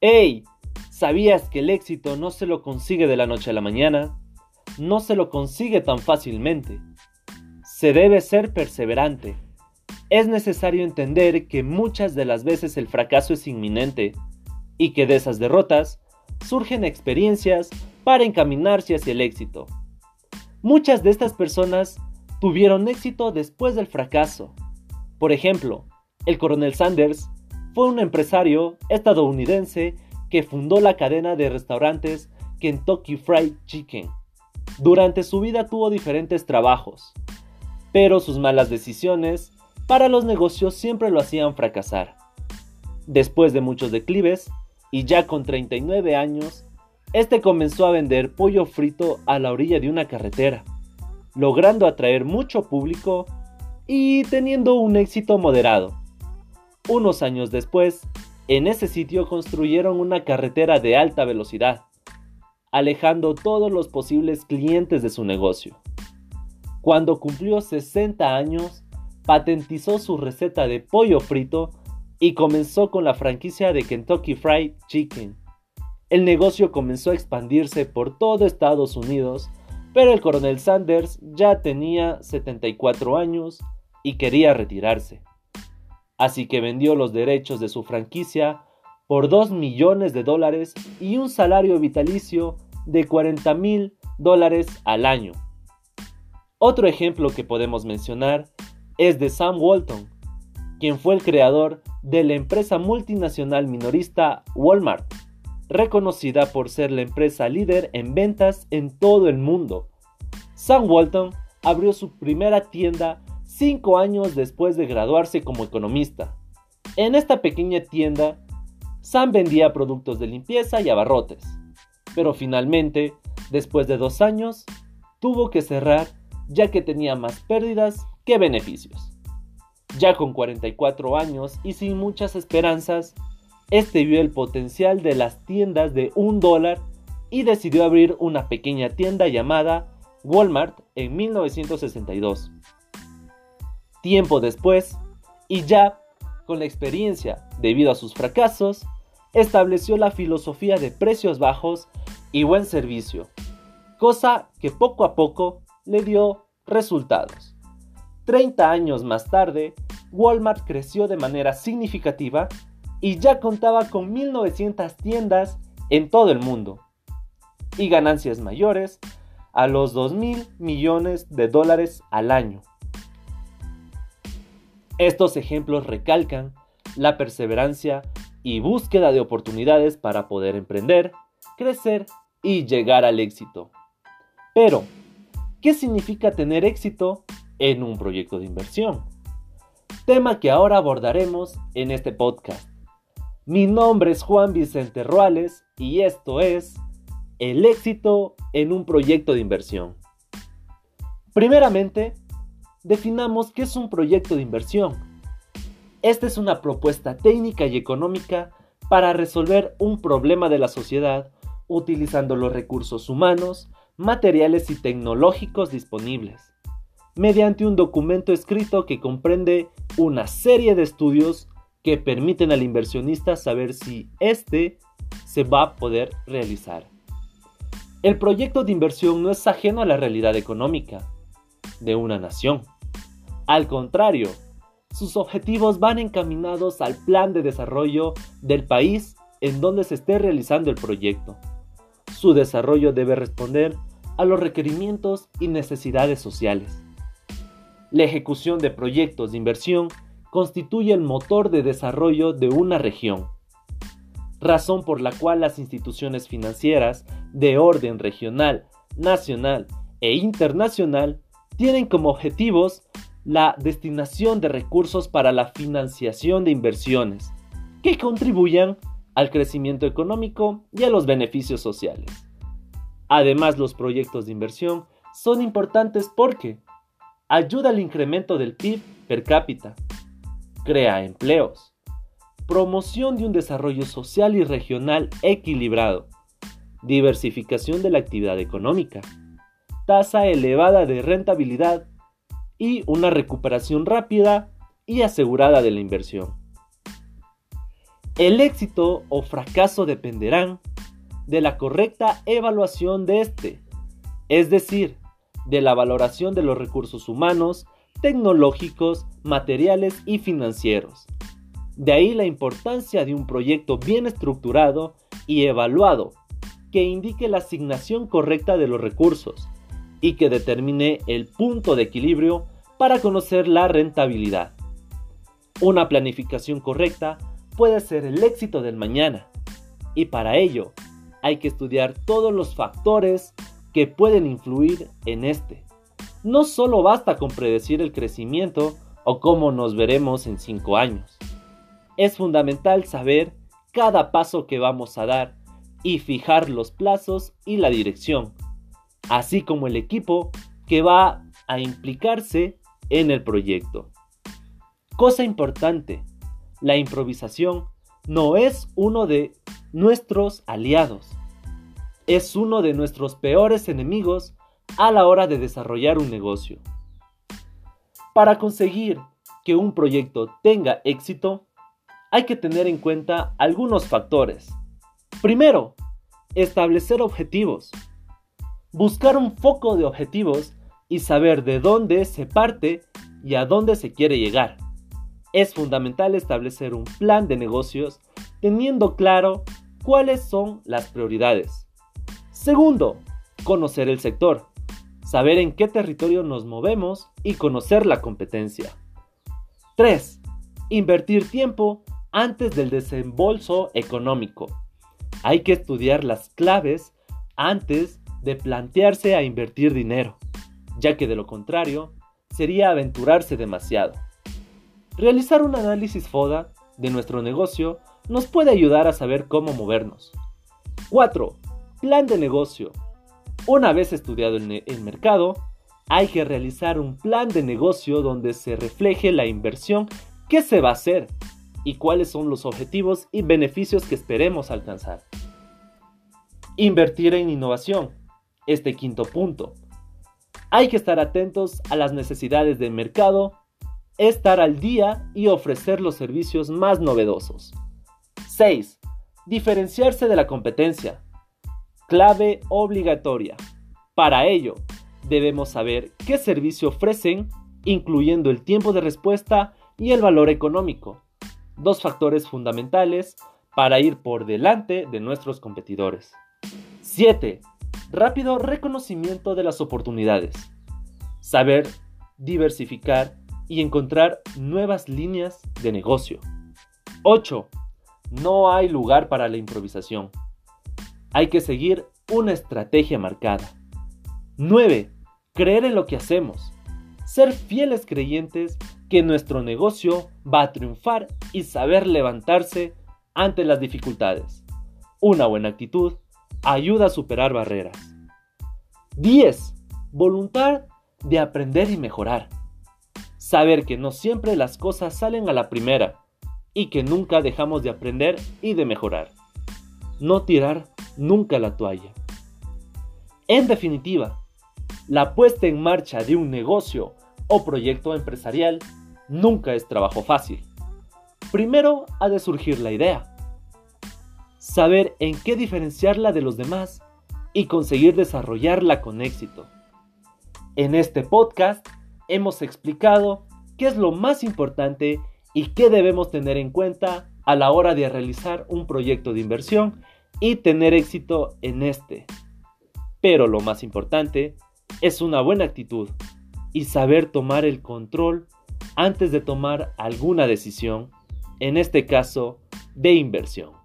¡Hey! ¿Sabías que el éxito no se lo consigue de la noche a la mañana? No se lo consigue tan fácilmente. Se debe ser perseverante. Es necesario entender que muchas de las veces el fracaso es inminente y que de esas derrotas surgen experiencias para encaminarse hacia el éxito. Muchas de estas personas tuvieron éxito después del fracaso. Por ejemplo, el coronel Sanders fue un empresario estadounidense que fundó la cadena de restaurantes Kentucky Fried Chicken. Durante su vida tuvo diferentes trabajos, pero sus malas decisiones para los negocios siempre lo hacían fracasar. Después de muchos declives, y ya con 39 años, este comenzó a vender pollo frito a la orilla de una carretera, logrando atraer mucho público y teniendo un éxito moderado. Unos años después, en ese sitio construyeron una carretera de alta velocidad, alejando todos los posibles clientes de su negocio. Cuando cumplió 60 años, patentizó su receta de pollo frito y comenzó con la franquicia de Kentucky Fried Chicken. El negocio comenzó a expandirse por todo Estados Unidos, pero el coronel Sanders ya tenía 74 años y quería retirarse así que vendió los derechos de su franquicia por 2 millones de dólares y un salario vitalicio de 40 mil dólares al año. Otro ejemplo que podemos mencionar es de Sam Walton, quien fue el creador de la empresa multinacional minorista Walmart, reconocida por ser la empresa líder en ventas en todo el mundo. Sam Walton abrió su primera tienda cinco años después de graduarse como economista. En esta pequeña tienda, Sam vendía productos de limpieza y abarrotes, pero finalmente, después de dos años, tuvo que cerrar ya que tenía más pérdidas que beneficios. Ya con 44 años y sin muchas esperanzas, este vio el potencial de las tiendas de un dólar y decidió abrir una pequeña tienda llamada Walmart en 1962 tiempo después, y ya con la experiencia debido a sus fracasos, estableció la filosofía de precios bajos y buen servicio, cosa que poco a poco le dio resultados. 30 años más tarde, Walmart creció de manera significativa y ya contaba con 1.900 tiendas en todo el mundo y ganancias mayores a los 2.000 millones de dólares al año. Estos ejemplos recalcan la perseverancia y búsqueda de oportunidades para poder emprender, crecer y llegar al éxito. Pero, ¿qué significa tener éxito en un proyecto de inversión? Tema que ahora abordaremos en este podcast. Mi nombre es Juan Vicente Ruales y esto es El éxito en un proyecto de inversión. Primeramente, definamos qué es un proyecto de inversión. Esta es una propuesta técnica y económica para resolver un problema de la sociedad utilizando los recursos humanos, materiales y tecnológicos disponibles, mediante un documento escrito que comprende una serie de estudios que permiten al inversionista saber si éste se va a poder realizar. El proyecto de inversión no es ajeno a la realidad económica de una nación. Al contrario, sus objetivos van encaminados al plan de desarrollo del país en donde se esté realizando el proyecto. Su desarrollo debe responder a los requerimientos y necesidades sociales. La ejecución de proyectos de inversión constituye el motor de desarrollo de una región, razón por la cual las instituciones financieras de orden regional, nacional e internacional tienen como objetivos la destinación de recursos para la financiación de inversiones que contribuyan al crecimiento económico y a los beneficios sociales. Además, los proyectos de inversión son importantes porque ayuda al incremento del PIB per cápita, crea empleos, promoción de un desarrollo social y regional equilibrado, diversificación de la actividad económica, tasa elevada de rentabilidad y una recuperación rápida y asegurada de la inversión. El éxito o fracaso dependerán de la correcta evaluación de este, es decir, de la valoración de los recursos humanos, tecnológicos, materiales y financieros. De ahí la importancia de un proyecto bien estructurado y evaluado que indique la asignación correcta de los recursos y que determine el punto de equilibrio para conocer la rentabilidad. Una planificación correcta puede ser el éxito del mañana y para ello hay que estudiar todos los factores que pueden influir en este. No solo basta con predecir el crecimiento o cómo nos veremos en 5 años. Es fundamental saber cada paso que vamos a dar y fijar los plazos y la dirección, así como el equipo que va a implicarse en el proyecto. Cosa importante, la improvisación no es uno de nuestros aliados, es uno de nuestros peores enemigos a la hora de desarrollar un negocio. Para conseguir que un proyecto tenga éxito, hay que tener en cuenta algunos factores. Primero, establecer objetivos. Buscar un foco de objetivos y saber de dónde se parte y a dónde se quiere llegar es fundamental establecer un plan de negocios teniendo claro cuáles son las prioridades. Segundo, conocer el sector, saber en qué territorio nos movemos y conocer la competencia. 3. Invertir tiempo antes del desembolso económico. Hay que estudiar las claves antes de plantearse a invertir dinero, ya que de lo contrario sería aventurarse demasiado. Realizar un análisis FODA de nuestro negocio nos puede ayudar a saber cómo movernos. 4. Plan de negocio. Una vez estudiado el, el, mercado, hay que realizar un plan de negocio donde se refleje la inversión que se va a hacer y cuáles son los objetivos y beneficios que esperemos alcanzar. Invertir en innovación. Este quinto punto. Hay que estar atentos a las necesidades del mercado estar al día y ofrecer los servicios más novedosos. 6. Diferenciarse de la competencia. Clave obligatoria. Para ello, debemos saber qué servicio ofrecen, incluyendo el tiempo de respuesta y el valor económico, dos factores fundamentales para ir por delante de nuestros competidores. 7. Rápido reconocimiento de las oportunidades. Saber diversificar y encontrar nuevas líneas de negocio. 8. No hay lugar para la improvisación. Hay que seguir una estrategia marcada. 9. Creer en lo que hacemos. Ser fieles creyentes que nuestro negocio va a triunfar y saber levantarse ante las dificultades. Una buena actitud ayuda a superar barreras. 10. Voluntad de aprender y mejorar. Saber que no siempre las cosas salen a la primera y que nunca dejamos de aprender y de mejorar. No tirar nunca la toalla. En definitiva, la puesta en marcha de un negocio o proyecto empresarial nunca es trabajo fácil. Primero ha de surgir la idea, saber en qué diferenciarla de los demás y conseguir desarrollarla con éxito. En este podcast hemos explicado qué es lo más importante y qué debemos tener en cuenta a la hora de realizar un proyecto de inversión y tener éxito en este. Pero lo más importante es una buena actitud y saber tomar el control antes de tomar alguna decisión, en este caso de inversión.